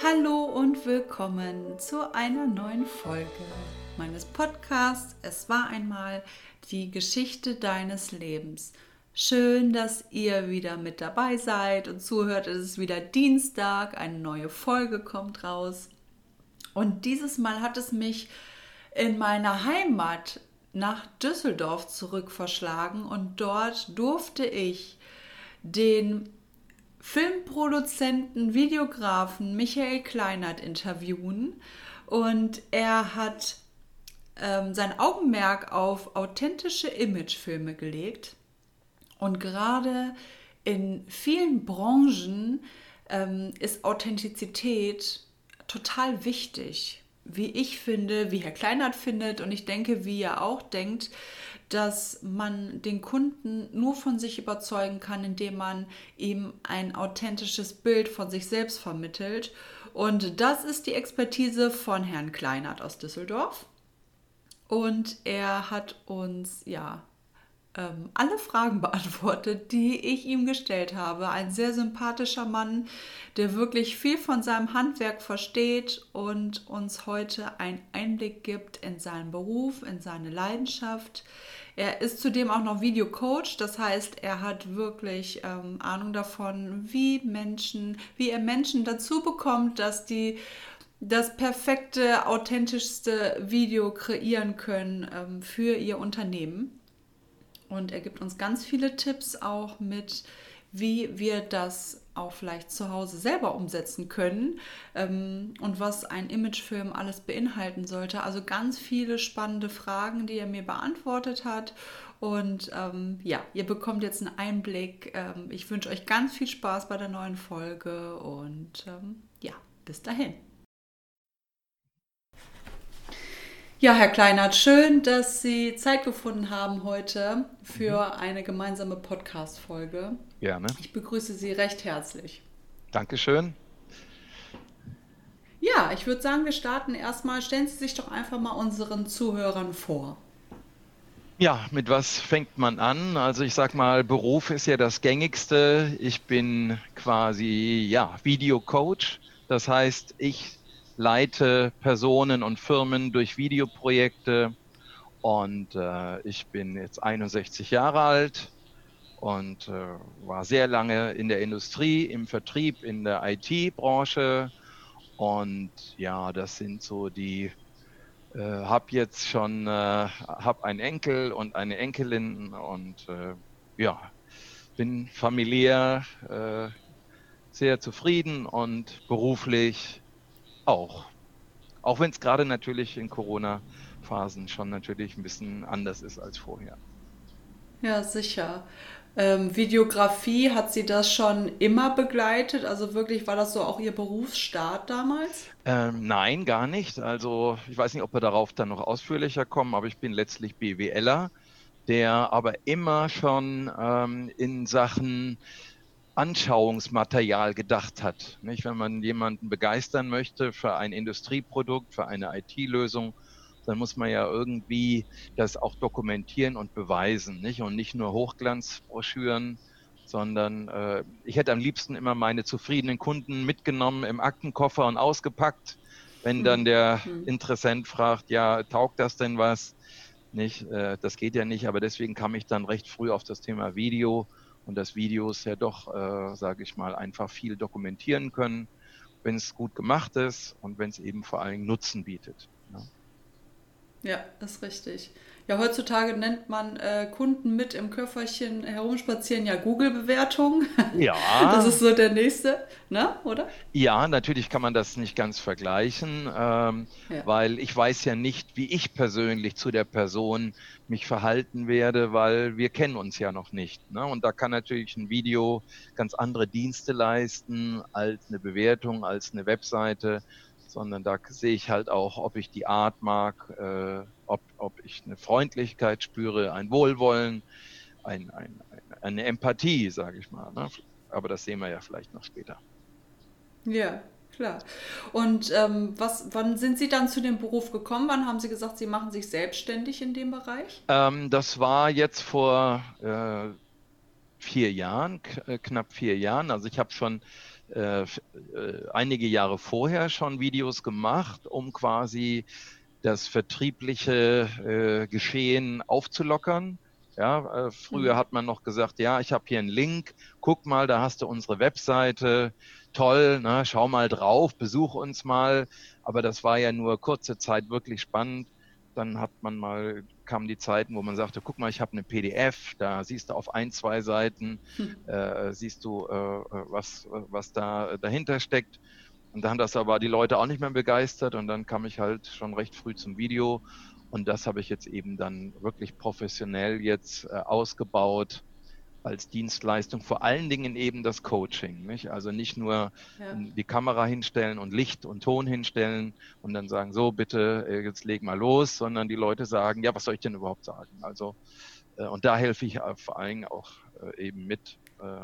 Hallo und willkommen zu einer neuen Folge meines Podcasts. Es war einmal die Geschichte deines Lebens. Schön, dass ihr wieder mit dabei seid und zuhört. Es ist wieder Dienstag, eine neue Folge kommt raus. Und dieses Mal hat es mich in meiner Heimat nach Düsseldorf zurück verschlagen und dort durfte ich den Filmproduzenten, Videografen Michael Kleinert interviewen. Und er hat ähm, sein Augenmerk auf authentische Imagefilme gelegt. Und gerade in vielen Branchen ähm, ist Authentizität total wichtig. Wie ich finde, wie Herr Kleinert findet. Und ich denke, wie er auch denkt, dass man den Kunden nur von sich überzeugen kann, indem man ihm ein authentisches Bild von sich selbst vermittelt. Und das ist die Expertise von Herrn Kleinert aus Düsseldorf. Und er hat uns ja ähm, alle Fragen beantwortet, die ich ihm gestellt habe. Ein sehr sympathischer Mann, der wirklich viel von seinem Handwerk versteht und uns heute einen Einblick gibt in seinen Beruf, in seine Leidenschaft. Er ist zudem auch noch Videocoach, das heißt, er hat wirklich ähm, Ahnung davon, wie Menschen, wie er Menschen dazu bekommt, dass die das perfekte, authentischste Video kreieren können ähm, für ihr Unternehmen. Und er gibt uns ganz viele Tipps auch mit, wie wir das auch vielleicht zu Hause selber umsetzen können ähm, und was ein Imagefilm alles beinhalten sollte. Also ganz viele spannende Fragen, die er mir beantwortet hat. Und ähm, ja, ihr bekommt jetzt einen Einblick. Ähm, ich wünsche euch ganz viel Spaß bei der neuen Folge und ähm, ja, bis dahin. Ja, Herr Kleinert, schön, dass Sie Zeit gefunden haben heute für mhm. eine gemeinsame Podcast-Folge. Gerne. Ich begrüße Sie recht herzlich. Dankeschön. Ja, ich würde sagen, wir starten erstmal. Stellen Sie sich doch einfach mal unseren Zuhörern vor. Ja, mit was fängt man an? Also ich sag mal, Beruf ist ja das gängigste. Ich bin quasi ja Videocoach. Das heißt, ich leite Personen und Firmen durch Videoprojekte. Und äh, ich bin jetzt 61 Jahre alt und äh, war sehr lange in der Industrie, im Vertrieb, in der IT-Branche und ja, das sind so die äh, habe jetzt schon äh, habe einen Enkel und eine Enkelin und äh, ja bin familiär äh, sehr zufrieden und beruflich auch. Auch wenn es gerade natürlich in Corona-Phasen schon natürlich ein bisschen anders ist als vorher. Ja, sicher. Ähm, Videografie, hat sie das schon immer begleitet? Also wirklich, war das so auch ihr Berufsstart damals? Ähm, nein, gar nicht. Also ich weiß nicht, ob wir darauf dann noch ausführlicher kommen, aber ich bin letztlich BWLer, der aber immer schon ähm, in Sachen Anschauungsmaterial gedacht hat. Nicht? Wenn man jemanden begeistern möchte für ein Industrieprodukt, für eine IT-Lösung, dann muss man ja irgendwie das auch dokumentieren und beweisen. Nicht? Und nicht nur Hochglanzbroschüren, sondern äh, ich hätte am liebsten immer meine zufriedenen Kunden mitgenommen im Aktenkoffer und ausgepackt. Wenn dann der mhm. Interessent fragt, ja, taugt das denn was? Nicht, äh, das geht ja nicht, aber deswegen kam ich dann recht früh auf das Thema Video und dass Videos ja doch, äh, sage ich mal, einfach viel dokumentieren können, wenn es gut gemacht ist und wenn es eben vor allem Nutzen bietet. Ja, ja ist richtig. Ja, heutzutage nennt man äh, Kunden mit im Köfferchen herumspazieren ja Google-Bewertung. Ja. Das ist so der nächste, ne? oder? Ja, natürlich kann man das nicht ganz vergleichen, ähm, ja. weil ich weiß ja nicht, wie ich persönlich zu der Person mich verhalten werde, weil wir kennen uns ja noch nicht. Ne? Und da kann natürlich ein Video ganz andere Dienste leisten als eine Bewertung, als eine Webseite sondern da sehe ich halt auch, ob ich die Art mag, äh, ob, ob ich eine Freundlichkeit spüre, ein Wohlwollen, ein, ein, eine Empathie, sage ich mal. Ne? Aber das sehen wir ja vielleicht noch später. Ja, klar. Und ähm, was, wann sind Sie dann zu dem Beruf gekommen? Wann haben Sie gesagt, Sie machen sich selbstständig in dem Bereich? Ähm, das war jetzt vor äh, vier Jahren, äh, knapp vier Jahren. Also ich habe schon äh, äh, einige Jahre vorher schon Videos gemacht, um quasi das vertriebliche äh, Geschehen aufzulockern. Ja, äh, früher mhm. hat man noch gesagt, ja, ich habe hier einen Link, guck mal, da hast du unsere Webseite, toll, ne, schau mal drauf, besuch uns mal. Aber das war ja nur kurze Zeit wirklich spannend. Dann hat man mal, kamen die Zeiten, wo man sagte, guck mal, ich habe eine PDF, da siehst du auf ein, zwei Seiten, hm. äh, siehst du, äh, was, was da dahinter steckt. Und dann das aber die Leute auch nicht mehr begeistert und dann kam ich halt schon recht früh zum Video und das habe ich jetzt eben dann wirklich professionell jetzt äh, ausgebaut als Dienstleistung, vor allen Dingen eben das Coaching. Nicht? Also nicht nur ja. die Kamera hinstellen und Licht und Ton hinstellen und dann sagen, so bitte, äh, jetzt leg mal los, sondern die Leute sagen, ja, was soll ich denn überhaupt sagen? Also, äh, und da helfe ich äh, vor allen Dingen auch eben mit.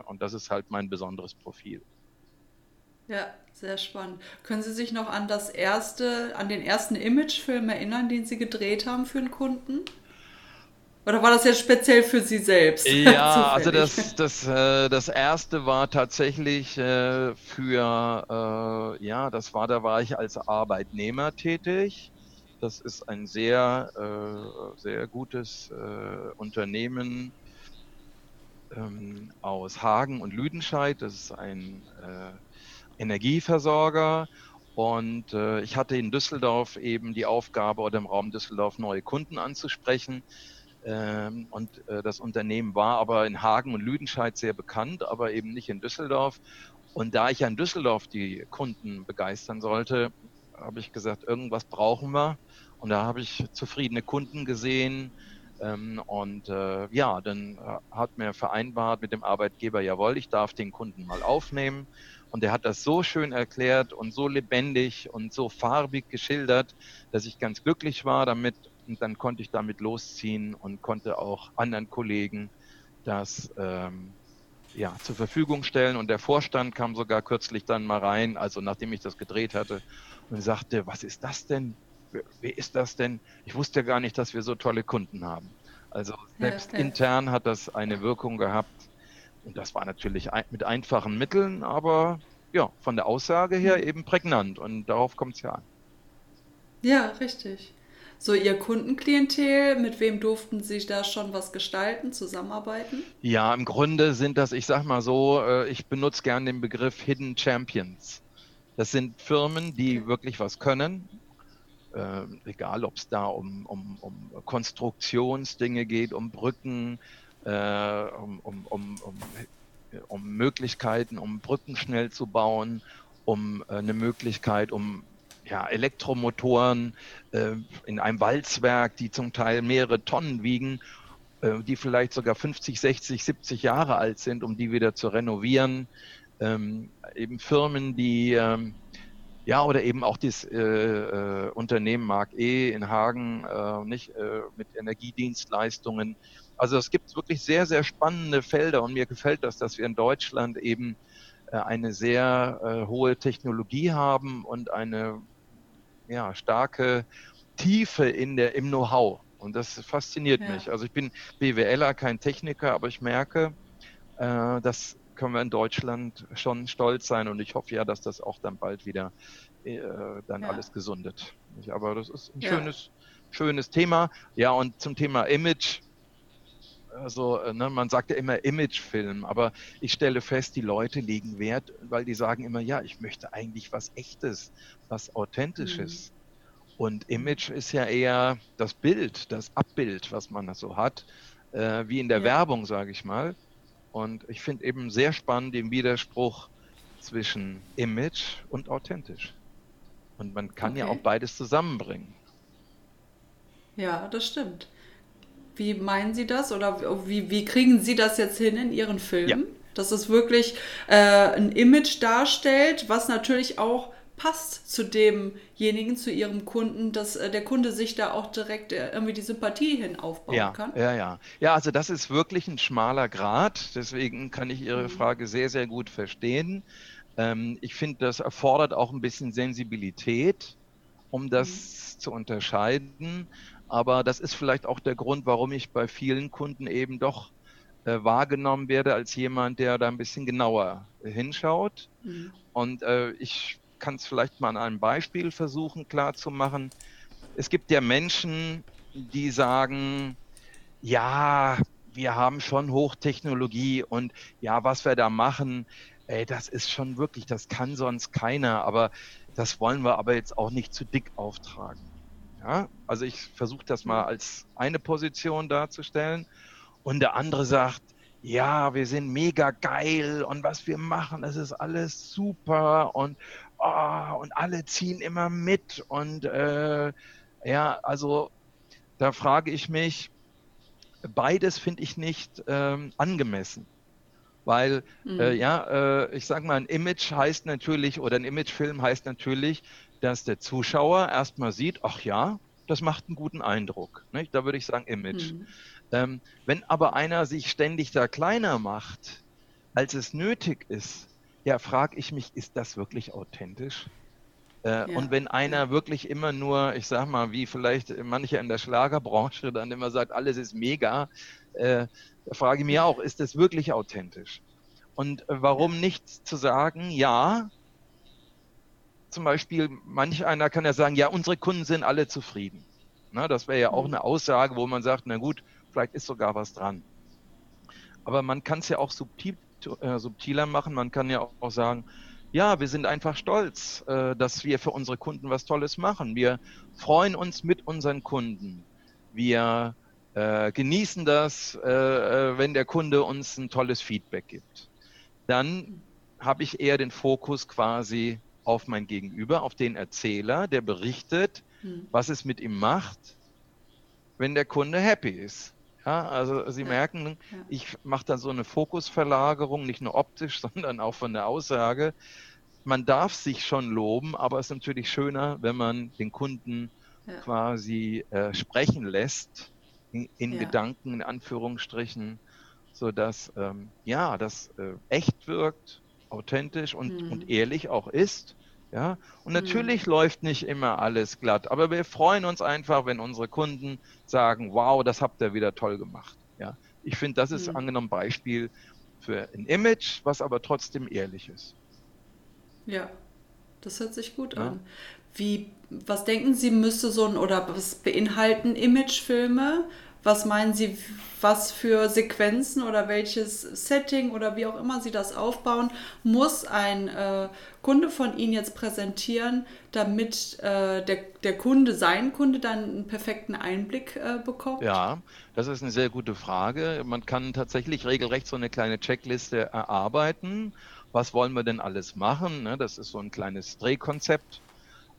Und das ist halt mein besonderes Profil. Ja, sehr spannend. Können Sie sich noch an das erste, an den ersten Imagefilm erinnern, den Sie gedreht haben für einen Kunden? Oder war das jetzt speziell für Sie selbst? Ja, also das, das, äh, das erste war tatsächlich äh, für, äh, ja, das war, da war ich als Arbeitnehmer tätig. Das ist ein sehr, äh, sehr gutes äh, Unternehmen ähm, aus Hagen und Lüdenscheid. Das ist ein äh, Energieversorger und ich hatte in Düsseldorf eben die Aufgabe oder im Raum Düsseldorf neue Kunden anzusprechen. Ähm, und äh, das Unternehmen war aber in Hagen und Lüdenscheid sehr bekannt, aber eben nicht in Düsseldorf. Und da ich ja in Düsseldorf die Kunden begeistern sollte, habe ich gesagt, irgendwas brauchen wir. Und da habe ich zufriedene Kunden gesehen. Ähm, und äh, ja, dann äh, hat mir vereinbart mit dem Arbeitgeber, jawohl, ich darf den Kunden mal aufnehmen. Und er hat das so schön erklärt und so lebendig und so farbig geschildert, dass ich ganz glücklich war damit. Und dann konnte ich damit losziehen und konnte auch anderen Kollegen das ähm, ja, zur Verfügung stellen. Und der Vorstand kam sogar kürzlich dann mal rein, also nachdem ich das gedreht hatte, und sagte, was ist das denn? Wer ist das denn? Ich wusste ja gar nicht, dass wir so tolle Kunden haben. Also selbst ja, okay. intern hat das eine Wirkung gehabt, und das war natürlich mit einfachen Mitteln, aber ja, von der Aussage her hm. eben prägnant. Und darauf kommt es ja an. Ja, richtig. So, Ihr Kundenklientel, mit wem durften Sie da schon was gestalten, zusammenarbeiten? Ja, im Grunde sind das, ich sag mal so, äh, ich benutze gern den Begriff Hidden Champions. Das sind Firmen, die okay. wirklich was können, äh, egal ob es da um, um, um Konstruktionsdinge geht, um Brücken, äh, um, um, um, um, Möglichkeiten, um Brücken schnell zu bauen, um äh, eine Möglichkeit, um ja, Elektromotoren äh, in einem Walzwerk, die zum Teil mehrere Tonnen wiegen, äh, die vielleicht sogar 50, 60, 70 Jahre alt sind, um die wieder zu renovieren. Ähm, eben Firmen, die ähm, ja, oder eben auch das äh, äh, Unternehmen Mark E in Hagen, äh, nicht äh, mit Energiedienstleistungen, also es gibt wirklich sehr, sehr spannende Felder und mir gefällt das, dass wir in Deutschland eben äh, eine sehr äh, hohe Technologie haben und eine ja, starke Tiefe in der, im Know-how. Und das fasziniert ja. mich. Also ich bin BWLer, kein Techniker, aber ich merke, äh, das können wir in Deutschland schon stolz sein und ich hoffe ja, dass das auch dann bald wieder äh, dann ja. alles gesundet. Aber das ist ein schönes, schönes Thema. Ja, und zum Thema Image, also äh, ne, man sagt ja immer Imagefilm, aber ich stelle fest, die Leute legen Wert, weil die sagen immer, ja, ich möchte eigentlich was Echtes, was Authentisches. Mhm. Und Image ist ja eher das Bild, das Abbild, was man so hat, äh, wie in der ja. Werbung, sage ich mal. Und ich finde eben sehr spannend den Widerspruch zwischen Image und authentisch. Und man kann okay. ja auch beides zusammenbringen. Ja, das stimmt. Wie meinen Sie das oder wie, wie kriegen Sie das jetzt hin in Ihren Filmen? Ja. Dass es wirklich äh, ein Image darstellt, was natürlich auch passt zu demjenigen, zu Ihrem Kunden, dass äh, der Kunde sich da auch direkt äh, irgendwie die Sympathie hin aufbauen ja, kann? Ja, ja. Ja, also das ist wirklich ein schmaler Grad. Deswegen kann ich Ihre mhm. Frage sehr, sehr gut verstehen. Ähm, ich finde, das erfordert auch ein bisschen Sensibilität, um das mhm. zu unterscheiden. Aber das ist vielleicht auch der Grund, warum ich bei vielen Kunden eben doch äh, wahrgenommen werde als jemand, der da ein bisschen genauer hinschaut. Mhm. Und äh, ich kann es vielleicht mal an einem Beispiel versuchen klarzumachen. Es gibt ja Menschen, die sagen, ja, wir haben schon Hochtechnologie und ja, was wir da machen, ey, das ist schon wirklich, das kann sonst keiner, aber das wollen wir aber jetzt auch nicht zu dick auftragen. Ja, also ich versuche das mal als eine Position darzustellen und der andere sagt, ja, wir sind mega geil und was wir machen, das ist alles super und, oh, und alle ziehen immer mit und äh, ja, also da frage ich mich, beides finde ich nicht ähm, angemessen. Weil, mhm. äh, ja, äh, ich sage mal, ein Image heißt natürlich, oder ein Imagefilm heißt natürlich, dass der Zuschauer erstmal sieht, ach ja, das macht einen guten Eindruck. Nicht? Da würde ich sagen Image. Mhm. Ähm, wenn aber einer sich ständig da kleiner macht, als es nötig ist, ja, frage ich mich, ist das wirklich authentisch? Äh, ja. Und wenn einer wirklich immer nur, ich sag mal, wie vielleicht manche in der Schlagerbranche dann immer sagt, alles ist mega, äh, frage ich mich auch, ist das wirklich authentisch? Und äh, warum nicht zu sagen, ja, zum Beispiel, manch einer kann ja sagen, ja, unsere Kunden sind alle zufrieden. Na, das wäre ja auch mhm. eine Aussage, wo man sagt, na gut, vielleicht ist sogar was dran. Aber man kann es ja auch subtil, äh, subtiler machen. Man kann ja auch sagen, ja, wir sind einfach stolz, äh, dass wir für unsere Kunden was Tolles machen. Wir freuen uns mit unseren Kunden. Wir äh, genießen das, äh, äh, wenn der Kunde uns ein tolles Feedback gibt. Dann habe ich eher den Fokus quasi auf mein Gegenüber, auf den Erzähler, der berichtet, hm. was es mit ihm macht, wenn der Kunde happy ist. Ja, also Sie ja. merken, ja. ich mache da so eine Fokusverlagerung, nicht nur optisch, sondern auch von der Aussage. Man darf sich schon loben, aber es ist natürlich schöner, wenn man den Kunden quasi äh, sprechen lässt, in, in Gedanken, in Anführungsstrichen, sodass ähm, ja, das äh, echt wirkt, authentisch und, mhm. und ehrlich auch ist. Ja, und mhm. natürlich mhm. läuft nicht immer alles glatt, aber wir freuen uns einfach, wenn unsere Kunden sagen, wow, das habt ihr wieder toll gemacht. Ja, ich finde, das ist mhm. angenommen Beispiel für ein Image, was aber trotzdem ehrlich ist. Ja, das hört sich gut ja. an. Wie, was denken Sie, müsste so ein oder was beinhalten Imagefilme? Was meinen Sie, was für Sequenzen oder welches Setting oder wie auch immer Sie das aufbauen, muss ein äh, Kunde von Ihnen jetzt präsentieren, damit äh, der, der Kunde, sein Kunde, dann einen perfekten Einblick äh, bekommt? Ja, das ist eine sehr gute Frage. Man kann tatsächlich regelrecht so eine kleine Checkliste erarbeiten. Was wollen wir denn alles machen? Ne, das ist so ein kleines Drehkonzept.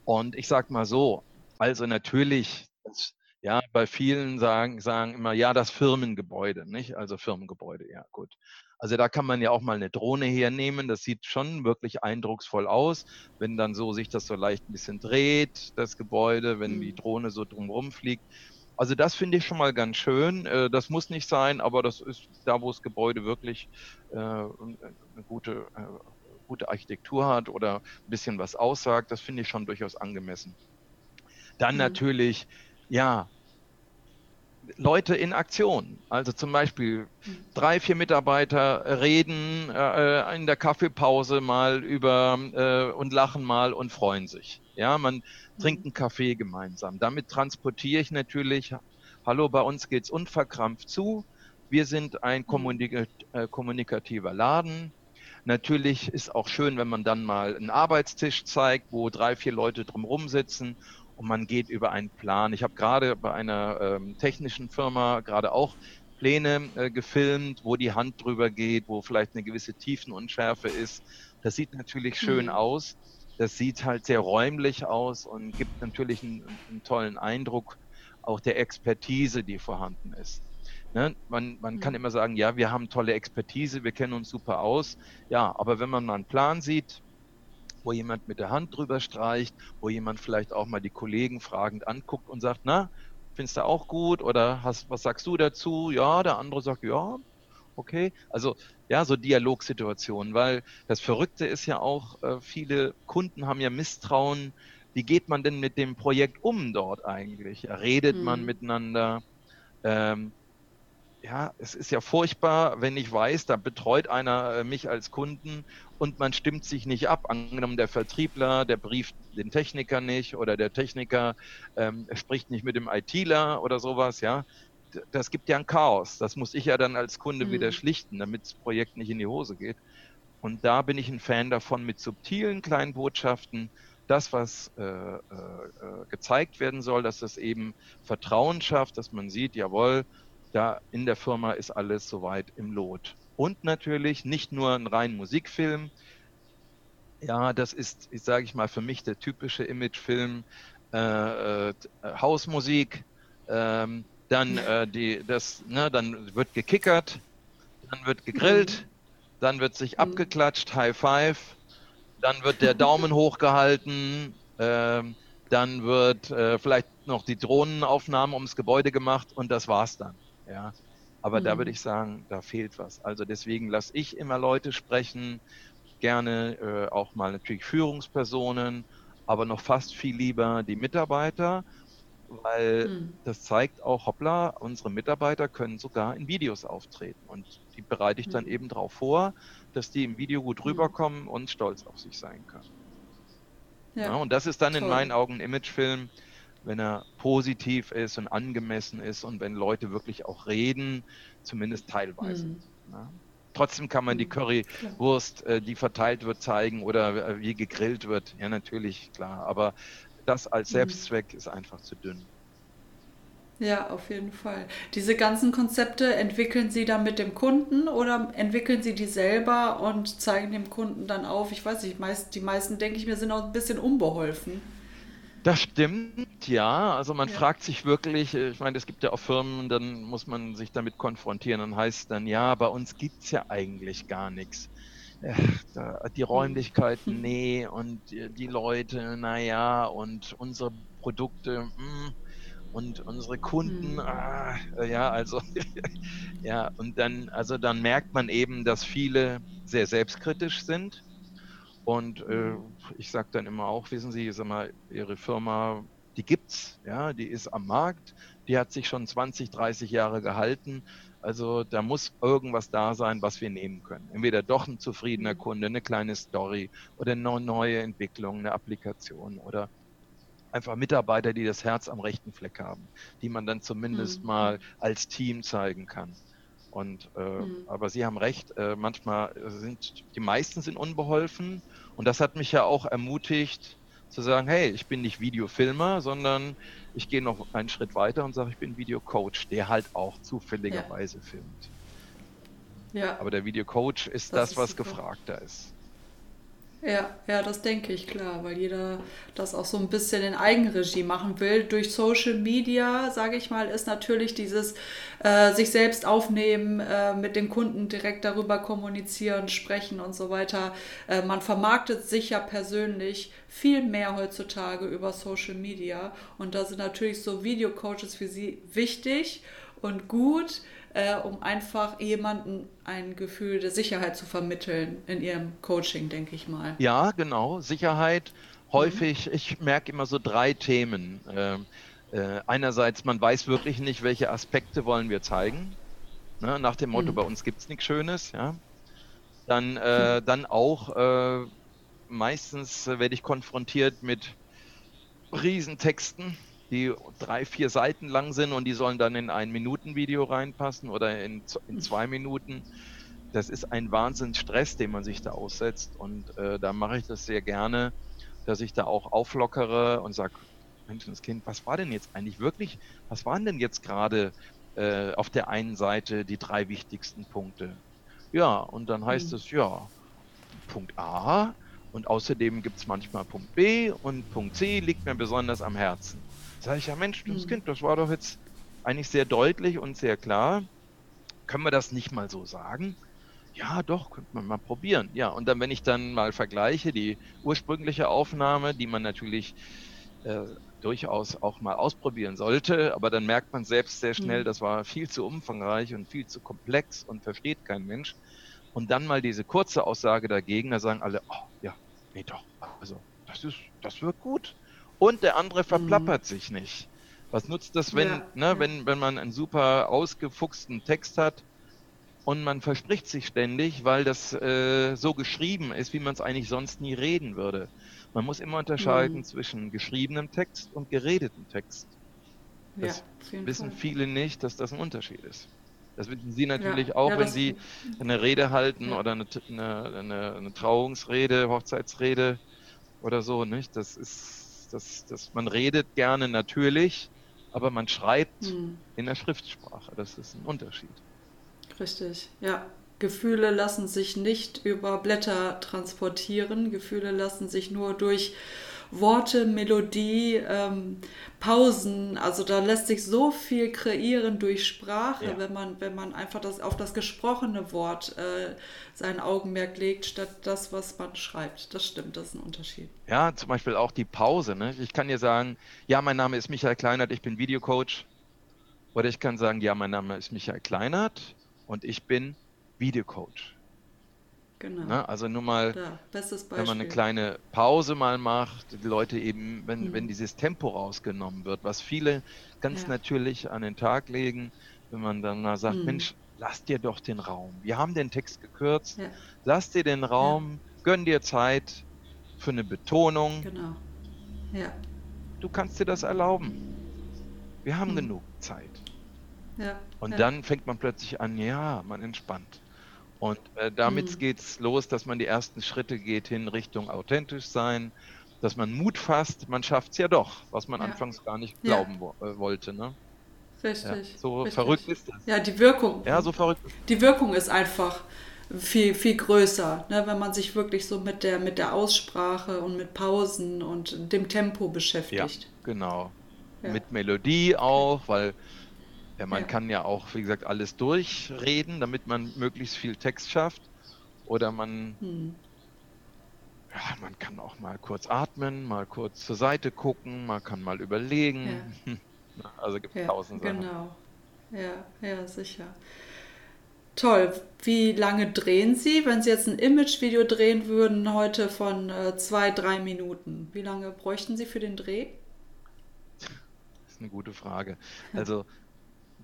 Und ich sage mal so, also natürlich, das ja, bei vielen sagen, sagen immer, ja, das Firmengebäude, nicht? Also Firmengebäude, ja, gut. Also da kann man ja auch mal eine Drohne hernehmen. Das sieht schon wirklich eindrucksvoll aus, wenn dann so sich das so leicht ein bisschen dreht, das Gebäude, wenn die mhm. Drohne so drumherum fliegt. Also das finde ich schon mal ganz schön. Äh, das muss nicht sein, aber das ist da, wo das Gebäude wirklich äh, eine gute, äh, gute Architektur hat oder ein bisschen was aussagt. Das finde ich schon durchaus angemessen. Dann mhm. natürlich, ja, Leute in Aktion. Also zum Beispiel drei, vier Mitarbeiter reden äh, in der Kaffeepause mal über äh, und lachen mal und freuen sich. Ja, man trinkt einen Kaffee gemeinsam. Damit transportiere ich natürlich, hallo, bei uns geht's unverkrampft zu. Wir sind ein kommunika äh, kommunikativer Laden. Natürlich ist auch schön, wenn man dann mal einen Arbeitstisch zeigt, wo drei, vier Leute drumherum sitzen und man geht über einen Plan. Ich habe gerade bei einer ähm, technischen Firma gerade auch Pläne äh, gefilmt, wo die Hand drüber geht, wo vielleicht eine gewisse Tiefenunschärfe ist. Das sieht natürlich schön mhm. aus. Das sieht halt sehr räumlich aus und gibt natürlich einen, einen tollen Eindruck auch der Expertise, die vorhanden ist. Ne? Man, man mhm. kann immer sagen, ja, wir haben tolle Expertise, wir kennen uns super aus. Ja, aber wenn man mal einen Plan sieht, wo jemand mit der Hand drüber streicht, wo jemand vielleicht auch mal die Kollegen fragend anguckt und sagt, na, findest du auch gut oder hast, was sagst du dazu? Ja, der andere sagt, ja, okay. Also ja, so Dialogsituationen, weil das Verrückte ist ja auch, äh, viele Kunden haben ja Misstrauen. Wie geht man denn mit dem Projekt um dort eigentlich? Redet hm. man miteinander? Ähm, ja, es ist ja furchtbar, wenn ich weiß, da betreut einer äh, mich als Kunden und man stimmt sich nicht ab. Angenommen, der Vertriebler, der brieft den Techniker nicht oder der Techniker ähm, spricht nicht mit dem ITler oder sowas, ja. Das gibt ja ein Chaos. Das muss ich ja dann als Kunde mhm. wieder schlichten, damit das Projekt nicht in die Hose geht. Und da bin ich ein Fan davon, mit subtilen kleinen Botschaften das, was äh, äh, gezeigt werden soll, dass das eben Vertrauen schafft, dass man sieht, jawohl, da in der Firma ist alles soweit im Lot. Und natürlich nicht nur ein rein Musikfilm. Ja, das ist, ich sage ich mal, für mich der typische Imagefilm. Äh, äh, Hausmusik, ähm, dann äh, die, das, ne, dann wird gekickert, dann wird gegrillt, mhm. dann wird sich mhm. abgeklatscht, High Five, dann wird der Daumen hochgehalten, äh, dann wird äh, vielleicht noch die Drohnenaufnahme ums Gebäude gemacht und das war's dann. Ja. Aber mhm. da würde ich sagen, da fehlt was. Also deswegen lasse ich immer Leute sprechen, gerne äh, auch mal natürlich Führungspersonen, aber noch fast viel lieber die Mitarbeiter, weil mhm. das zeigt auch, hoppla, unsere Mitarbeiter können sogar in Videos auftreten. Und die bereite ich dann mhm. eben darauf vor, dass die im Video gut mhm. rüberkommen und stolz auf sich sein können. Ja. ja und das ist dann Toll. in meinen Augen ein Imagefilm, wenn er positiv ist und angemessen ist und wenn Leute wirklich auch reden, zumindest teilweise. Mhm. Ja. Trotzdem kann man die mhm. Currywurst, äh, die verteilt wird, zeigen oder äh, wie gegrillt wird. Ja, natürlich, klar. Aber das als mhm. Selbstzweck ist einfach zu dünn. Ja, auf jeden Fall. Diese ganzen Konzepte entwickeln Sie dann mit dem Kunden oder entwickeln Sie die selber und zeigen dem Kunden dann auf? Ich weiß nicht, meist, die meisten, denke ich mir, sind auch ein bisschen unbeholfen. Das stimmt, ja. Also man ja. fragt sich wirklich, äh, ich meine, es gibt ja auch Firmen, dann muss man sich damit konfrontieren und heißt dann, ja, bei uns gibt es ja eigentlich gar nichts. die hm. Räumlichkeiten, nee, und die Leute, naja, und unsere Produkte, mh, hm, und unsere Kunden, mhm. ah, ja, also, ja, und dann, also dann merkt man eben, dass viele sehr selbstkritisch sind und äh, ich sage dann immer auch, wissen Sie, sag mal, Ihre Firma, die gibt's, ja, die ist am Markt, die hat sich schon 20, 30 Jahre gehalten. Also da muss irgendwas da sein, was wir nehmen können. Entweder doch ein zufriedener mhm. Kunde, eine kleine Story oder eine neue Entwicklung, eine Applikation oder einfach Mitarbeiter, die das Herz am rechten Fleck haben, die man dann zumindest mhm. mal als Team zeigen kann. Und äh, mhm. aber Sie haben recht, äh, manchmal sind die meisten sind unbeholfen und das hat mich ja auch ermutigt zu sagen, hey, ich bin nicht Videofilmer, sondern ich gehe noch einen Schritt weiter und sage, ich bin Videocoach, der halt auch zufälligerweise ja. filmt. Ja. Aber der Videocoach ist das, das was super. gefragter ist. Ja, ja, das denke ich, klar, weil jeder das auch so ein bisschen in Eigenregie machen will. Durch Social Media, sage ich mal, ist natürlich dieses äh, sich selbst aufnehmen, äh, mit den Kunden direkt darüber kommunizieren, sprechen und so weiter. Äh, man vermarktet sich ja persönlich viel mehr heutzutage über Social Media und da sind natürlich so Videocoaches für Sie wichtig und gut äh, um einfach jemandem ein Gefühl der Sicherheit zu vermitteln in ihrem Coaching, denke ich mal. Ja, genau. Sicherheit. Häufig, mhm. ich merke immer so drei Themen. Äh, äh, einerseits, man weiß wirklich nicht, welche Aspekte wollen wir zeigen. Ne? Nach dem Motto, mhm. bei uns gibt es nichts Schönes. Ja? Dann, äh, mhm. dann auch, äh, meistens werde ich konfrontiert mit Riesentexten die drei, vier Seiten lang sind und die sollen dann in ein Minuten-Video reinpassen oder in, in zwei Minuten. Das ist ein Wahnsinnsstress, den man sich da aussetzt und äh, da mache ich das sehr gerne, dass ich da auch auflockere und sage, Mensch, das Kind, was war denn jetzt eigentlich wirklich, was waren denn jetzt gerade äh, auf der einen Seite die drei wichtigsten Punkte? Ja, und dann heißt mhm. es, ja, Punkt A, und außerdem gibt es manchmal Punkt B und Punkt C liegt mir besonders am Herzen. Sag ich, ja Mensch, das hm. Kind, das war doch jetzt eigentlich sehr deutlich und sehr klar. Können wir das nicht mal so sagen? Ja, doch, könnte man mal probieren. Ja, und dann, wenn ich dann mal vergleiche, die ursprüngliche Aufnahme, die man natürlich äh, durchaus auch mal ausprobieren sollte, aber dann merkt man selbst sehr schnell, mhm. das war viel zu umfangreich und viel zu komplex und versteht kein Mensch. Und dann mal diese kurze Aussage dagegen, da sagen alle, oh, ja, nee doch, also das ist, das wird gut. Und der andere verplappert mhm. sich nicht. Was nutzt das, wenn, ja, ne, ja. wenn, wenn man einen super ausgefuchsten Text hat und man verspricht sich ständig, weil das äh, so geschrieben ist, wie man es eigentlich sonst nie reden würde. Man muss immer unterscheiden mhm. zwischen geschriebenem Text und geredetem Text. Das ja, wissen Fall. viele nicht, dass das ein Unterschied ist. Das wissen Sie natürlich ja, auch, ja, wenn Sie eine Rede halten oder eine, eine, eine, eine, Trauungsrede, Hochzeitsrede oder so. Nicht? Das ist, das, das, man redet gerne natürlich, aber man schreibt hm. in der Schriftsprache. Das ist ein Unterschied. Richtig, ja. Gefühle lassen sich nicht über Blätter transportieren. Gefühle lassen sich nur durch Worte, Melodie, ähm, Pausen. Also da lässt sich so viel kreieren durch Sprache, ja. wenn man, wenn man einfach das, auf das gesprochene Wort äh, sein Augenmerk legt, statt das, was man schreibt. Das stimmt, das ist ein Unterschied. Ja, zum Beispiel auch die Pause. Ne? Ich kann dir sagen, ja, mein Name ist Michael Kleinert, ich bin Videocoach. Oder ich kann sagen, ja, mein Name ist Michael Kleinert und ich bin Videocoach. Genau. Ne? Also nur mal, ja, wenn man eine kleine Pause mal macht, die Leute eben, wenn, mhm. wenn dieses Tempo rausgenommen wird, was viele ganz ja. natürlich an den Tag legen, wenn man dann mal sagt, mhm. Mensch, lass dir doch den Raum. Wir haben den Text gekürzt, ja. lass dir den Raum, gönn dir Zeit für eine Betonung. Genau. Ja. Du kannst dir das erlauben. Wir haben mhm. genug Zeit. Ja. Und dann fängt man plötzlich an, ja, man entspannt. Und äh, damit mhm. geht es los, dass man die ersten Schritte geht hin Richtung authentisch sein, dass man Mut fasst, man schafft es ja doch, was man ja. anfangs gar nicht glauben wo, äh, wollte. Ne? Richtig. Ja, so richtig. verrückt ist das. Ja, die Wirkung. Ja, so verrückt. Die Wirkung ist einfach viel, viel größer, ne, wenn man sich wirklich so mit der, mit der Aussprache und mit Pausen und dem Tempo beschäftigt. Ja, genau. Ja. Mit Melodie auch, weil ja, man ja. kann ja auch, wie gesagt, alles durchreden, damit man möglichst viel Text schafft. Oder man, hm. ja, man kann auch mal kurz atmen, mal kurz zur Seite gucken, man kann mal überlegen. Ja. Also gibt es ja, tausend Sachen. Genau. Ja, ja, sicher. Toll. Wie lange drehen Sie, wenn Sie jetzt ein Imagevideo drehen würden, heute von äh, zwei, drei Minuten? Wie lange bräuchten Sie für den Dreh? Das ist eine gute Frage. Also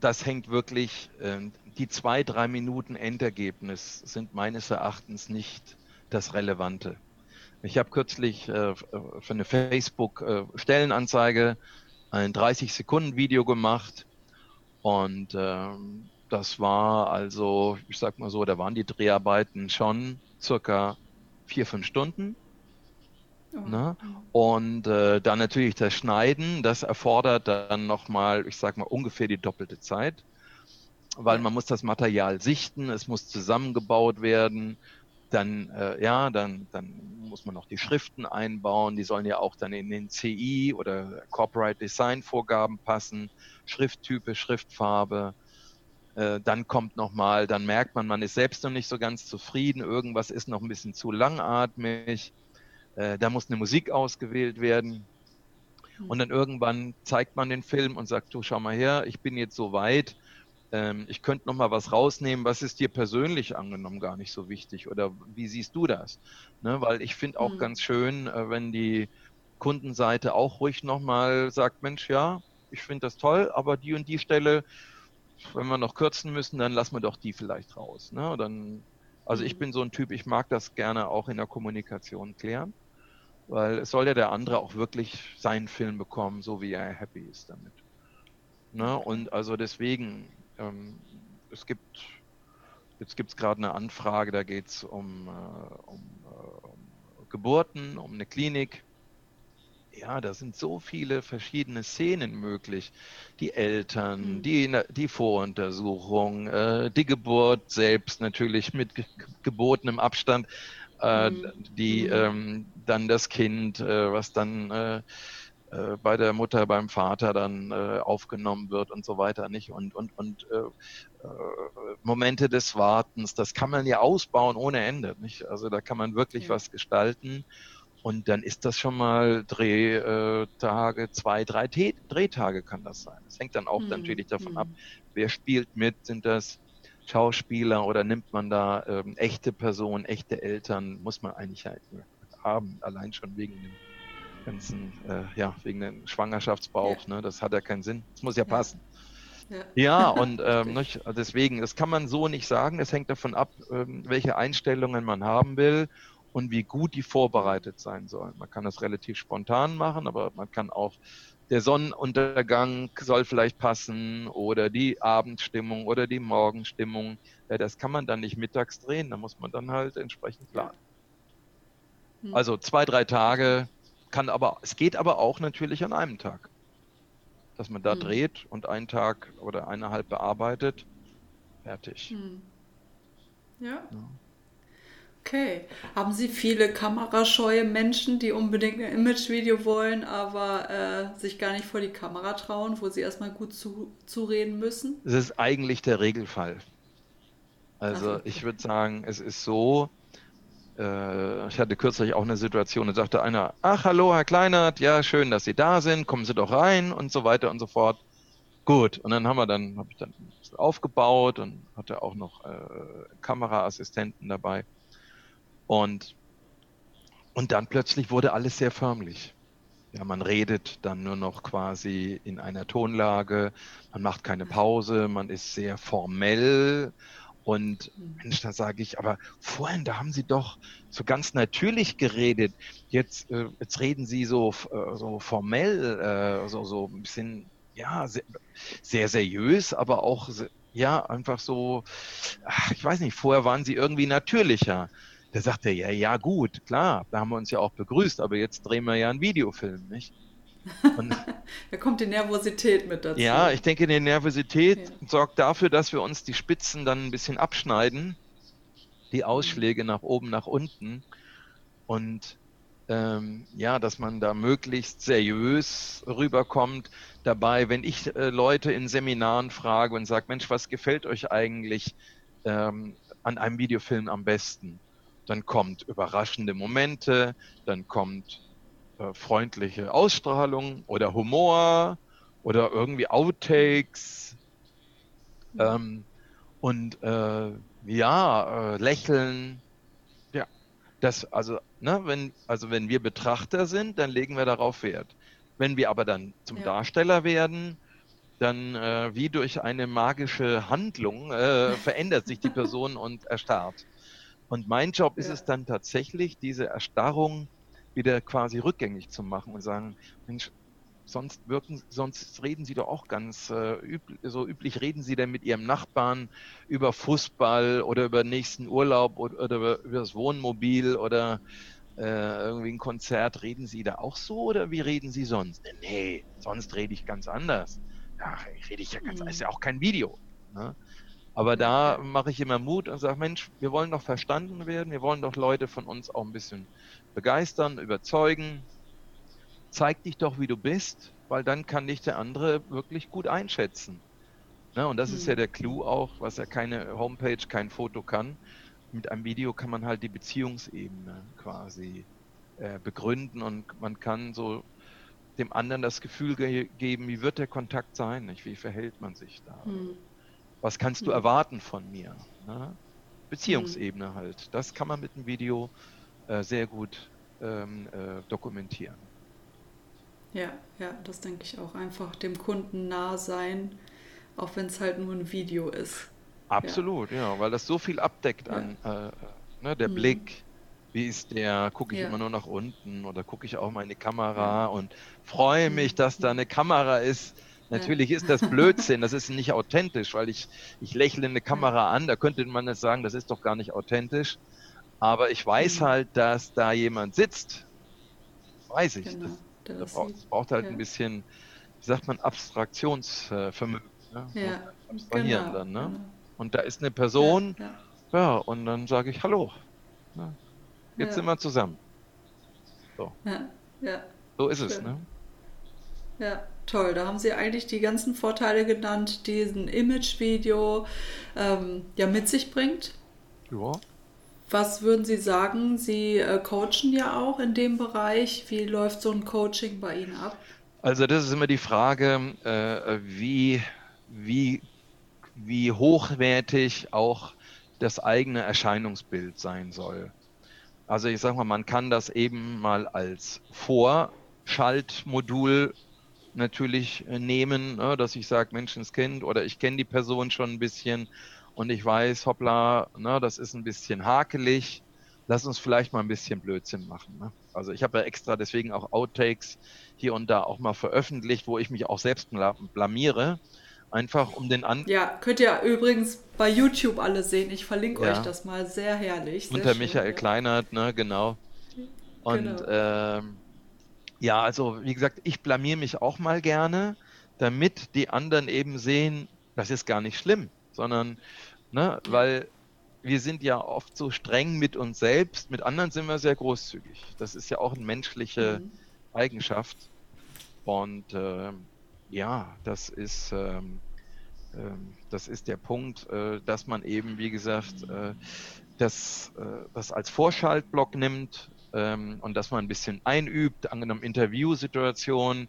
das hängt wirklich, äh, die zwei, drei Minuten Endergebnis sind meines Erachtens nicht das Relevante. Ich habe kürzlich äh, für eine Facebook-Stellenanzeige ein 30-Sekunden-Video gemacht und äh, das war also, ich sag mal so, da waren die Dreharbeiten schon circa vier, fünf Stunden. Oh. Ne? Und äh, dann natürlich das Schneiden, das erfordert dann nochmal, ich sag mal, ungefähr die doppelte Zeit, weil man muss das Material sichten, es muss zusammengebaut werden, dann, äh, ja, dann, dann muss man noch die Schriften einbauen, die sollen ja auch dann in den CI oder Corporate Design Vorgaben passen, Schrifttype, Schriftfarbe, äh, dann kommt nochmal, dann merkt man, man ist selbst noch nicht so ganz zufrieden, irgendwas ist noch ein bisschen zu langatmig äh, da muss eine Musik ausgewählt werden. Und dann irgendwann zeigt man den Film und sagt, du schau mal her, ich bin jetzt so weit, ähm, ich könnte noch mal was rausnehmen, was ist dir persönlich angenommen gar nicht so wichtig oder wie siehst du das? Ne, weil ich finde auch mhm. ganz schön, äh, wenn die Kundenseite auch ruhig noch mal sagt, Mensch, ja, ich finde das toll, aber die und die Stelle, wenn wir noch kürzen müssen, dann lassen wir doch die vielleicht raus. Ne? Dann, also ich mhm. bin so ein Typ, ich mag das gerne auch in der Kommunikation klären weil es soll ja der andere auch wirklich seinen Film bekommen, so wie er happy ist damit. Ne? Und also deswegen, ähm, es gibt, jetzt gibt es gerade eine Anfrage, da geht es um, äh, um, äh, um Geburten, um eine Klinik. Ja, da sind so viele verschiedene Szenen möglich. Die Eltern, mhm. die, die Voruntersuchung, äh, die Geburt selbst natürlich mit ge gebotenem Abstand äh, mhm. die mhm. ähm, dann das Kind, äh, was dann äh, äh, bei der Mutter, beim Vater dann äh, aufgenommen wird und so weiter, nicht? Und, und, und äh, Momente des Wartens, das kann man ja ausbauen ohne Ende, nicht? Also da kann man wirklich ja. was gestalten. Und dann ist das schon mal Drehtage, zwei, drei Drehtage kann das sein. Das hängt dann auch mhm. natürlich davon ab, mhm. wer spielt mit, sind das Schauspieler oder nimmt man da ähm, echte Personen, echte Eltern, muss man eigentlich halt haben, allein schon wegen dem ganzen, äh, ja, wegen dem Schwangerschaftsbauch, ja. ne? Das hat ja keinen Sinn. Das muss ja, ja. passen. Ja, ja und ähm, nicht, deswegen, das kann man so nicht sagen. Es hängt davon ab, ähm, welche Einstellungen man haben will und wie gut die vorbereitet sein sollen. Man kann das relativ spontan machen, aber man kann auch der Sonnenuntergang soll vielleicht passen oder die Abendstimmung oder die Morgenstimmung. Ja, das kann man dann nicht mittags drehen, da muss man dann halt entsprechend planen. Hm. Also zwei, drei Tage kann aber, es geht aber auch natürlich an einem Tag. Dass man da hm. dreht und einen Tag oder eineinhalb bearbeitet, fertig. Hm. Ja. ja. Okay. Haben Sie viele kamerascheue Menschen, die unbedingt ein Imagevideo wollen, aber äh, sich gar nicht vor die Kamera trauen, wo sie erstmal gut zu, zureden müssen? Das ist eigentlich der Regelfall. Also okay. ich würde sagen, es ist so, äh, ich hatte kürzlich auch eine Situation, da sagte einer, ach hallo Herr Kleinert, ja schön, dass Sie da sind, kommen Sie doch rein und so weiter und so fort. Gut, und dann haben wir dann, habe ich dann aufgebaut und hatte auch noch äh, Kameraassistenten dabei. Und, und dann plötzlich wurde alles sehr förmlich. Ja, man redet dann nur noch quasi in einer Tonlage, man macht keine Pause, man ist sehr formell. Und Mensch, da sage ich, aber vorhin, da haben Sie doch so ganz natürlich geredet. Jetzt, äh, jetzt reden Sie so, äh, so formell, äh, so, so ein bisschen, ja, sehr, sehr seriös, aber auch, ja, einfach so, ach, ich weiß nicht, vorher waren Sie irgendwie natürlicher. Da sagt er, ja, ja, gut, klar, da haben wir uns ja auch begrüßt, aber jetzt drehen wir ja einen Videofilm, nicht? Und, da kommt die Nervosität mit dazu. Ja, ich denke, die Nervosität ja. sorgt dafür, dass wir uns die Spitzen dann ein bisschen abschneiden, die Ausschläge nach oben, nach unten. Und ähm, ja, dass man da möglichst seriös rüberkommt. Dabei, wenn ich äh, Leute in Seminaren frage und sage, Mensch, was gefällt euch eigentlich ähm, an einem Videofilm am besten? Dann kommt überraschende Momente, dann kommt äh, freundliche Ausstrahlung oder Humor oder irgendwie Outtakes ähm, und äh, ja, äh, Lächeln. Ja, das also, ne, wenn also wenn wir Betrachter sind, dann legen wir darauf Wert. Wenn wir aber dann zum ja. Darsteller werden, dann äh, wie durch eine magische Handlung äh, verändert sich die Person und erstarrt. Und mein Job ist ja. es dann tatsächlich, diese Erstarrung wieder quasi rückgängig zu machen und sagen, Mensch, sonst wirken, sonst reden Sie doch auch ganz äh, üb so üblich reden Sie denn mit Ihrem Nachbarn über Fußball oder über nächsten Urlaub oder, oder über, über, das Wohnmobil oder äh, irgendwie ein Konzert. Reden Sie da auch so oder wie reden Sie sonst? Nee, sonst rede ich ganz anders. Ja, rede ich ja ganz, mhm. ist ja auch kein Video. Ne? Aber da mache ich immer Mut und sage, Mensch, wir wollen doch verstanden werden, wir wollen doch Leute von uns auch ein bisschen begeistern, überzeugen. Zeig dich doch, wie du bist, weil dann kann dich der andere wirklich gut einschätzen. Ne? Und das mhm. ist ja mhm. der Clou auch, was ja keine Homepage, kein Foto kann. Mit einem Video kann man halt die Beziehungsebene quasi äh, begründen und man kann so dem anderen das Gefühl ge geben, wie wird der Kontakt sein, nicht? wie verhält man sich da. Mhm. Was kannst du erwarten von mir? Ne? Beziehungsebene mhm. halt. Das kann man mit einem Video äh, sehr gut ähm, äh, dokumentieren. Ja, ja, das denke ich auch. Einfach dem Kunden nah sein, auch wenn es halt nur ein Video ist. Absolut, ja, ja weil das so viel abdeckt ja. an äh, ne, der mhm. Blick. Wie ist der? Gucke ich ja. immer nur nach unten oder gucke ich auch mal in die Kamera und freue mich, mhm. dass da eine Kamera ist, Natürlich ist das Blödsinn, das ist nicht authentisch, weil ich, ich lächle eine Kamera an, da könnte man jetzt sagen, das ist doch gar nicht authentisch. Aber ich weiß mhm. halt, dass da jemand sitzt. Weiß ich. Genau, das, das braucht, braucht halt ja. ein bisschen, wie sagt man, Abstraktionsvermögen. Ne? Ja, abstrahieren genau, dann. Ne? Genau. Und da ist eine Person, ja, ja. ja und dann sage ich Hallo. Ne? Jetzt sind wir zusammen. So. So ist Schön. es, ne? Ja, toll. Da haben Sie eigentlich die ganzen Vorteile genannt, die ein Image-Video ähm, ja mit sich bringt. Ja. Was würden Sie sagen? Sie äh, coachen ja auch in dem Bereich. Wie läuft so ein Coaching bei Ihnen ab? Also das ist immer die Frage, äh, wie, wie, wie hochwertig auch das eigene Erscheinungsbild sein soll. Also ich sage mal, man kann das eben mal als Vor- Schaltmodul natürlich äh, nehmen, ne, dass ich sage, Menschenskind oder ich kenne die Person schon ein bisschen und ich weiß, hoppla, ne, das ist ein bisschen hakelig. Lass uns vielleicht mal ein bisschen Blödsinn machen. Ne? Also ich habe ja extra deswegen auch Outtakes hier und da auch mal veröffentlicht, wo ich mich auch selbst blamiere. Einfach um den an. Ja, könnt ihr übrigens bei YouTube alle sehen. Ich verlinke ja. euch das mal. Sehr herrlich. Sehr Unter schön, Michael ja. Kleinert, ne, genau. Und genau. Ähm, ja, also wie gesagt, ich blamier mich auch mal gerne, damit die anderen eben sehen, das ist gar nicht schlimm, sondern, ne, weil wir sind ja oft so streng mit uns selbst, mit anderen sind wir sehr großzügig. Das ist ja auch eine menschliche mhm. Eigenschaft. Und äh, ja, das ist, ähm, äh, das ist der Punkt, äh, dass man eben, wie gesagt, äh, das, äh, das als Vorschaltblock nimmt, ähm, und dass man ein bisschen einübt, angenommen Interviewsituationen.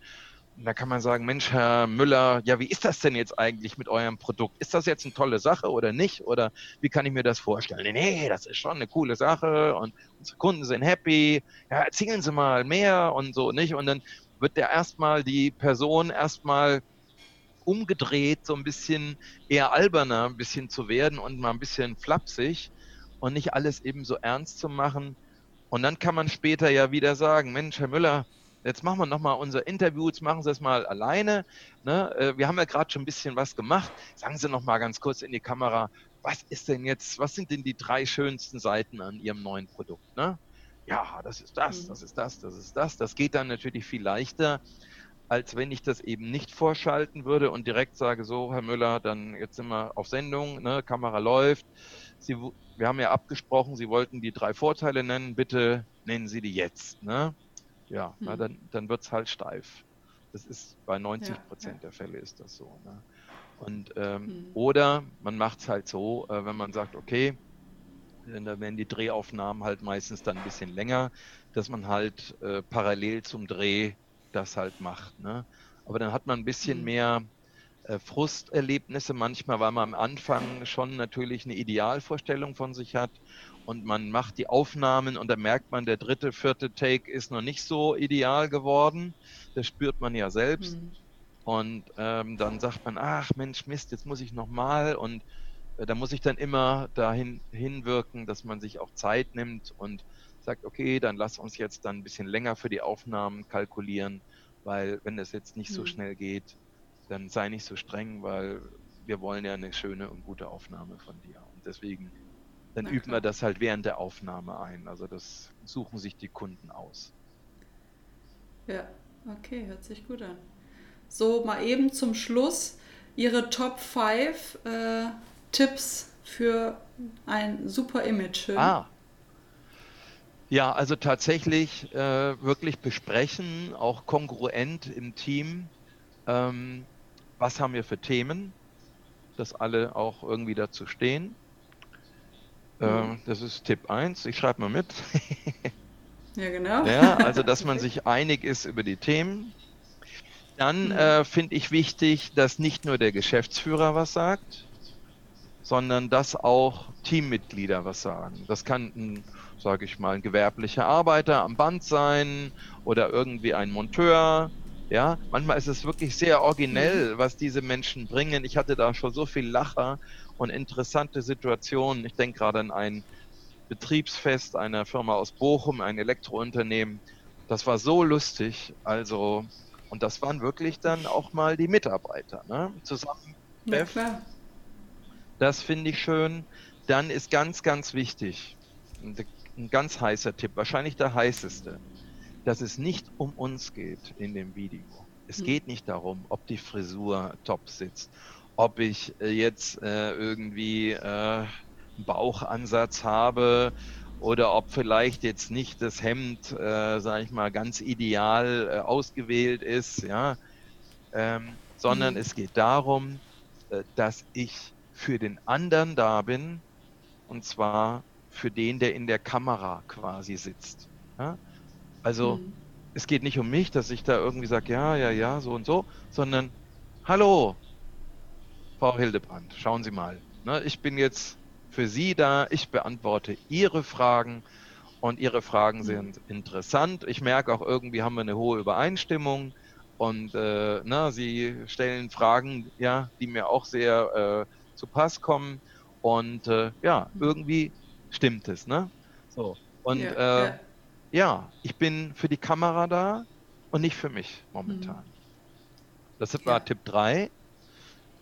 Da kann man sagen, Mensch, Herr Müller, ja, wie ist das denn jetzt eigentlich mit eurem Produkt? Ist das jetzt eine tolle Sache oder nicht? Oder wie kann ich mir das vorstellen? Nee, das ist schon eine coole Sache und unsere Kunden sind happy. Ja, erzählen Sie mal mehr und so, nicht? Und dann wird der erstmal die Person erstmal umgedreht, so ein bisschen eher alberner ein bisschen zu werden und mal ein bisschen flapsig und nicht alles eben so ernst zu machen, und dann kann man später ja wieder sagen, Mensch, Herr Müller, jetzt machen wir nochmal unser Interview, jetzt machen Sie es mal alleine. Ne? Äh, wir haben ja gerade schon ein bisschen was gemacht. Sagen Sie nochmal ganz kurz in die Kamera, was ist denn jetzt, was sind denn die drei schönsten Seiten an Ihrem neuen Produkt? Ne? Ja, das ist das, mhm. das ist das, das ist das. Das geht dann natürlich viel leichter, als wenn ich das eben nicht vorschalten würde und direkt sage, so, Herr Müller, dann jetzt sind wir auf Sendung, ne? Kamera läuft. Sie wir haben ja abgesprochen, Sie wollten die drei Vorteile nennen, bitte nennen Sie die jetzt. Ne? Ja, hm. na, dann, dann wird es halt steif. Das ist bei 90 Prozent ja, der Fälle ist das so. Ne? Und, ähm, hm. Oder man macht es halt so, äh, wenn man sagt, okay, da werden die Drehaufnahmen halt meistens dann ein bisschen länger, dass man halt äh, parallel zum Dreh das halt macht. Ne? Aber dann hat man ein bisschen hm. mehr äh, Frusterlebnisse manchmal, weil man am Anfang schon natürlich eine Idealvorstellung von sich hat und man macht die Aufnahmen und dann merkt man, der dritte, vierte Take ist noch nicht so ideal geworden. Das spürt man ja selbst. Mhm. Und ähm, dann sagt man, ach Mensch, Mist, jetzt muss ich nochmal und äh, da muss ich dann immer dahin hinwirken, dass man sich auch Zeit nimmt und sagt, okay, dann lass uns jetzt dann ein bisschen länger für die Aufnahmen kalkulieren, weil wenn es jetzt nicht mhm. so schnell geht, dann sei nicht so streng, weil wir wollen ja eine schöne und gute Aufnahme von dir. Und deswegen, dann üben wir das halt während der Aufnahme ein. Also das suchen sich die Kunden aus. Ja, okay, hört sich gut an. So, mal eben zum Schluss Ihre Top 5 äh, Tipps für ein super Image. Ah. Ja, also tatsächlich äh, wirklich besprechen, auch kongruent im Team. Ähm, was haben wir für Themen, dass alle auch irgendwie dazu stehen. Mhm. Äh, das ist Tipp 1. Ich schreibe mal mit. ja, genau. Ja, also, dass man sich einig ist über die Themen. Dann mhm. äh, finde ich wichtig, dass nicht nur der Geschäftsführer was sagt, sondern dass auch Teammitglieder was sagen. Das kann ein, sage ich mal, ein gewerblicher Arbeiter am Band sein oder irgendwie ein Monteur ja, manchmal ist es wirklich sehr originell, mhm. was diese Menschen bringen. Ich hatte da schon so viel Lacher und interessante Situationen. Ich denke gerade an ein Betriebsfest einer Firma aus Bochum, ein Elektrounternehmen. Das war so lustig. Also, und das waren wirklich dann auch mal die Mitarbeiter, ne? Zusammen. Ja, klar. Das finde ich schön. Dann ist ganz, ganz wichtig, ein ganz heißer Tipp, wahrscheinlich der heißeste dass es nicht um uns geht in dem Video. Es hm. geht nicht darum, ob die Frisur top sitzt, ob ich äh, jetzt äh, irgendwie äh, einen Bauchansatz habe oder ob vielleicht jetzt nicht das Hemd, äh, sage ich mal, ganz ideal äh, ausgewählt ist, ja, ähm, sondern mhm. es geht darum, äh, dass ich für den anderen da bin und zwar für den, der in der Kamera quasi sitzt. Ja? Also mhm. es geht nicht um mich, dass ich da irgendwie sage, ja, ja, ja, so und so, sondern hallo, Frau Hildebrand, schauen Sie mal. Ne, ich bin jetzt für Sie da, ich beantworte Ihre Fragen und Ihre Fragen mhm. sind interessant. Ich merke auch irgendwie haben wir eine hohe Übereinstimmung und äh, na, Sie stellen Fragen, ja, die mir auch sehr äh, zu Pass kommen und äh, ja, mhm. irgendwie stimmt es, ne? So und ja, äh, ja. ja, ich bin für die Kamera da und nicht für mich momentan. Mhm. Das war ja. Tipp 3.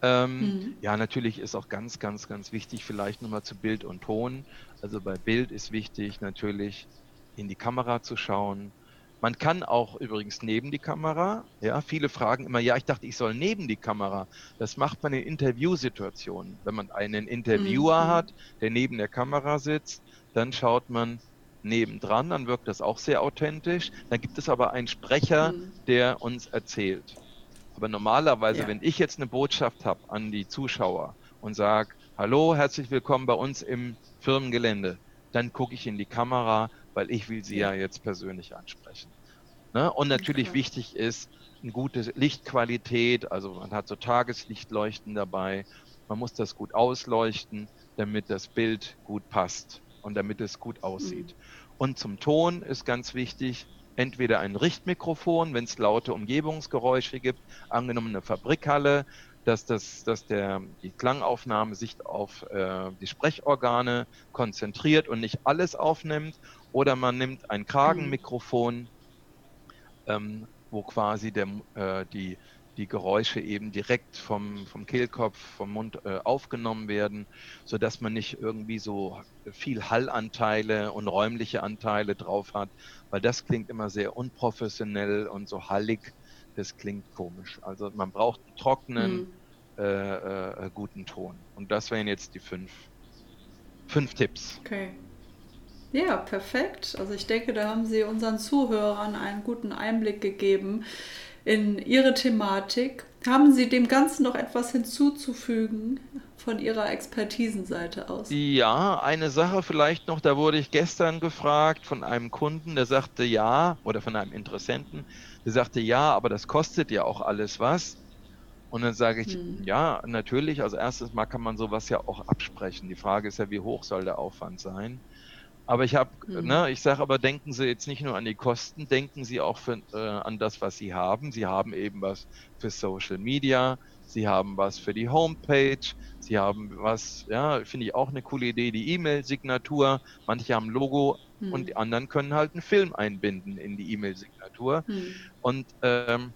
Ähm, mhm. Ja, natürlich ist auch ganz, ganz, ganz wichtig, vielleicht nochmal zu Bild und Ton. Also bei Bild ist wichtig, natürlich in die Kamera zu schauen. Man kann auch übrigens neben die Kamera, ja, viele fragen immer, ja, ich dachte, ich soll neben die Kamera. Das macht man in Interviewsituationen. Wenn man einen Interviewer mhm. hat, der neben der Kamera sitzt, dann schaut man nebendran, dann wirkt das auch sehr authentisch. Dann gibt es aber einen Sprecher, mhm. der uns erzählt. Aber normalerweise, ja. wenn ich jetzt eine Botschaft habe an die Zuschauer und sage, hallo, herzlich willkommen bei uns im Firmengelände, dann gucke ich in die Kamera, weil ich will sie ja, ja jetzt persönlich ansprechen. Ne? Und natürlich okay. wichtig ist eine gute Lichtqualität, also man hat so Tageslichtleuchten dabei, man muss das gut ausleuchten, damit das Bild gut passt und damit es gut aussieht. Mhm. Und zum Ton ist ganz wichtig, entweder ein Richtmikrofon, wenn es laute Umgebungsgeräusche gibt, angenommen eine Fabrikhalle, dass, das, dass der, die Klangaufnahme sich auf äh, die Sprechorgane konzentriert und nicht alles aufnimmt. Oder man nimmt ein Kragenmikrofon, ähm, wo quasi der, äh, die, die Geräusche eben direkt vom, vom Kehlkopf, vom Mund äh, aufgenommen werden, sodass man nicht irgendwie so viel Hallanteile und räumliche Anteile drauf hat, weil das klingt immer sehr unprofessionell und so hallig. Das klingt komisch. Also man braucht einen trockenen, mhm. äh, äh, guten Ton. Und das wären jetzt die fünf, fünf Tipps. Okay. Ja, perfekt. Also ich denke, da haben Sie unseren Zuhörern einen guten Einblick gegeben in Ihre Thematik. Haben Sie dem Ganzen noch etwas hinzuzufügen von Ihrer Expertisenseite aus? Ja, eine Sache vielleicht noch, da wurde ich gestern gefragt von einem Kunden, der sagte ja, oder von einem Interessenten, der sagte ja, aber das kostet ja auch alles was. Und dann sage ich, hm. ja, natürlich, also erstes Mal kann man sowas ja auch absprechen. Die Frage ist ja, wie hoch soll der Aufwand sein? Aber ich habe, mhm. ne, ich sage aber, denken Sie jetzt nicht nur an die Kosten, denken Sie auch für, äh, an das, was Sie haben. Sie haben eben was für Social Media, Sie haben was für die Homepage, Sie haben was, ja, finde ich auch eine coole Idee, die E-Mail-Signatur. Manche haben Logo mhm. und die anderen können halt einen Film einbinden in die E-Mail-Signatur. Mhm. Und ähm,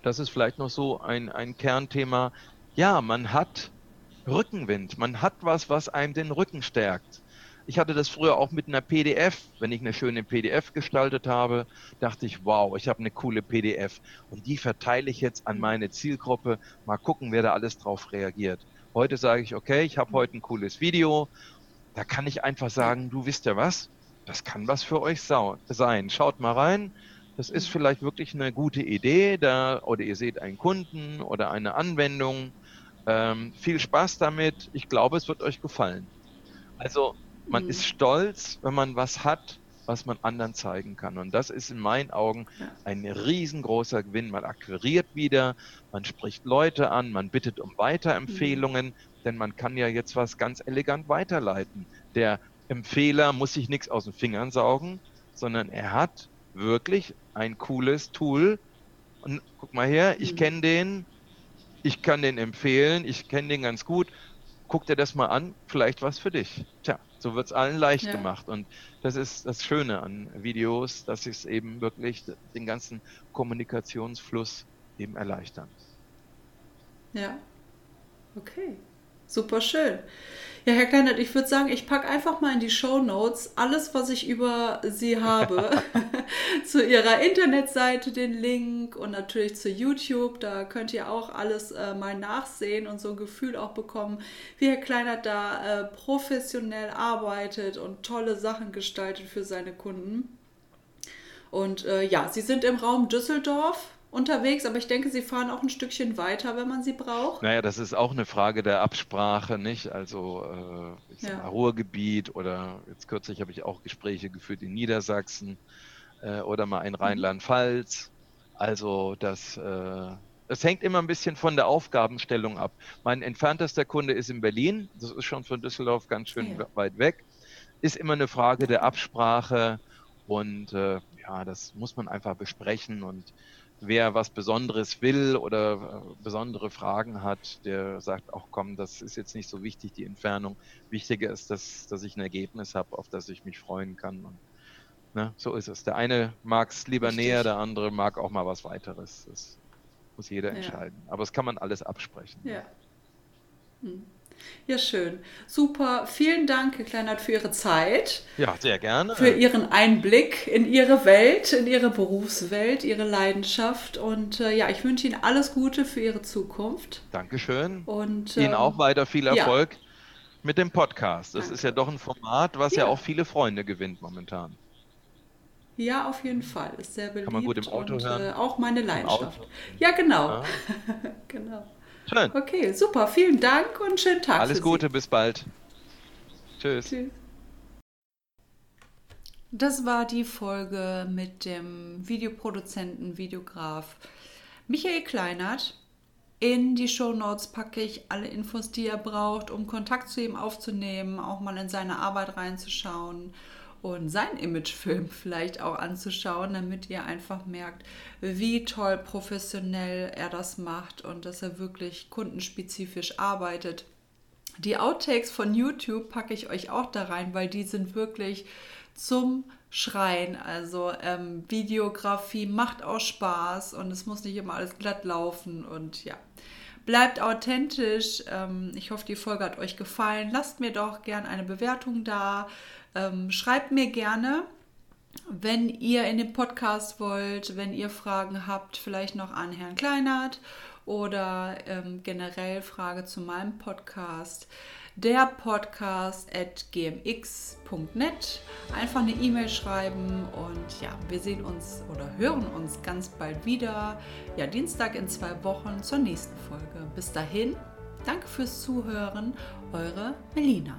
das ist vielleicht noch so ein, ein Kernthema. Ja, man hat Rückenwind, man hat was, was einem den Rücken stärkt. Ich hatte das früher auch mit einer PDF. Wenn ich eine schöne PDF gestaltet habe, dachte ich, wow, ich habe eine coole PDF. Und die verteile ich jetzt an meine Zielgruppe. Mal gucken, wer da alles drauf reagiert. Heute sage ich, okay, ich habe heute ein cooles Video. Da kann ich einfach sagen, du wisst ja was, das kann was für euch sein. Schaut mal rein. Das ist vielleicht wirklich eine gute Idee. Da, oder ihr seht einen Kunden oder eine Anwendung. Ähm, viel Spaß damit. Ich glaube, es wird euch gefallen. Also man mhm. ist stolz, wenn man was hat, was man anderen zeigen kann. Und das ist in meinen Augen ein riesengroßer Gewinn. Man akquiriert wieder, man spricht Leute an, man bittet um Weiterempfehlungen, mhm. denn man kann ja jetzt was ganz elegant weiterleiten. Der Empfehler muss sich nichts aus den Fingern saugen, sondern er hat wirklich ein cooles Tool. Und guck mal her, ich mhm. kenne den, ich kann den empfehlen, ich kenne den ganz gut. Guck dir das mal an, vielleicht was für dich. Tja, so wird es allen leicht ja. gemacht. Und das ist das Schöne an Videos, dass sie es eben wirklich den ganzen Kommunikationsfluss eben erleichtern. Ja. Okay. Super schön. Ja, Herr Kleinert, ich würde sagen, ich packe einfach mal in die Show Notes alles, was ich über Sie habe. zu Ihrer Internetseite den Link und natürlich zu YouTube. Da könnt ihr auch alles äh, mal nachsehen und so ein Gefühl auch bekommen, wie Herr Kleinert da äh, professionell arbeitet und tolle Sachen gestaltet für seine Kunden. Und äh, ja, Sie sind im Raum Düsseldorf unterwegs, aber ich denke, sie fahren auch ein Stückchen weiter, wenn man sie braucht. Naja, das ist auch eine Frage der Absprache, nicht? Also äh, ja. Ruhrgebiet oder jetzt kürzlich habe ich auch Gespräche geführt in Niedersachsen äh, oder mal in. Rheinland-Pfalz. Also das, äh, das hängt immer ein bisschen von der Aufgabenstellung ab. Mein entferntester Kunde ist in Berlin, das ist schon von Düsseldorf ganz schön ja. weit weg. ist immer eine Frage der Absprache und äh, ja, das muss man einfach besprechen und wer was Besonderes will oder äh, besondere Fragen hat, der sagt auch, komm, das ist jetzt nicht so wichtig, die Entfernung. Wichtiger ist, dass, dass ich ein Ergebnis habe, auf das ich mich freuen kann. Und, ne, so ist es. Der eine mag es lieber Richtig. näher, der andere mag auch mal was weiteres. Das muss jeder ja. entscheiden. Aber das kann man alles absprechen. Ja. Hm. Ja, schön. Super. Vielen Dank, Herr Kleinert, für Ihre Zeit. Ja, sehr gerne. Für Ihren Einblick in Ihre Welt, in Ihre Berufswelt, Ihre Leidenschaft. Und äh, ja, ich wünsche Ihnen alles Gute für Ihre Zukunft. Dankeschön. Und Ihnen ähm, auch weiter viel Erfolg ja. mit dem Podcast. Das Danke. ist ja doch ein Format, was ja. ja auch viele Freunde gewinnt momentan. Ja, auf jeden Fall. Ist sehr beliebt. Kann man gut im Auto und, hören. Äh, auch meine Leidenschaft. Ja, genau. Ja. genau. Schön. Okay, super. Vielen Dank und schönen Tag. Alles Gute, Sie. bis bald. Tschüss. Tschüss. Das war die Folge mit dem Videoproduzenten, Videograf Michael Kleinert. In die Show Notes packe ich alle Infos, die er braucht, um Kontakt zu ihm aufzunehmen, auch mal in seine Arbeit reinzuschauen und seinen Imagefilm vielleicht auch anzuschauen, damit ihr einfach merkt, wie toll professionell er das macht und dass er wirklich kundenspezifisch arbeitet. Die Outtakes von YouTube packe ich euch auch da rein, weil die sind wirklich zum Schreien. Also ähm, Videografie macht auch Spaß und es muss nicht immer alles glatt laufen und ja. Bleibt authentisch. Ähm, ich hoffe, die Folge hat euch gefallen. Lasst mir doch gerne eine Bewertung da. Ähm, schreibt mir gerne, wenn ihr in den Podcast wollt, wenn ihr Fragen habt, vielleicht noch an Herrn Kleinert oder ähm, generell Frage zu meinem Podcast. Der Podcast at gmx.net. Einfach eine E-Mail schreiben und ja, wir sehen uns oder hören uns ganz bald wieder. Ja, Dienstag in zwei Wochen zur nächsten Folge. Bis dahin, danke fürs Zuhören, eure Melina.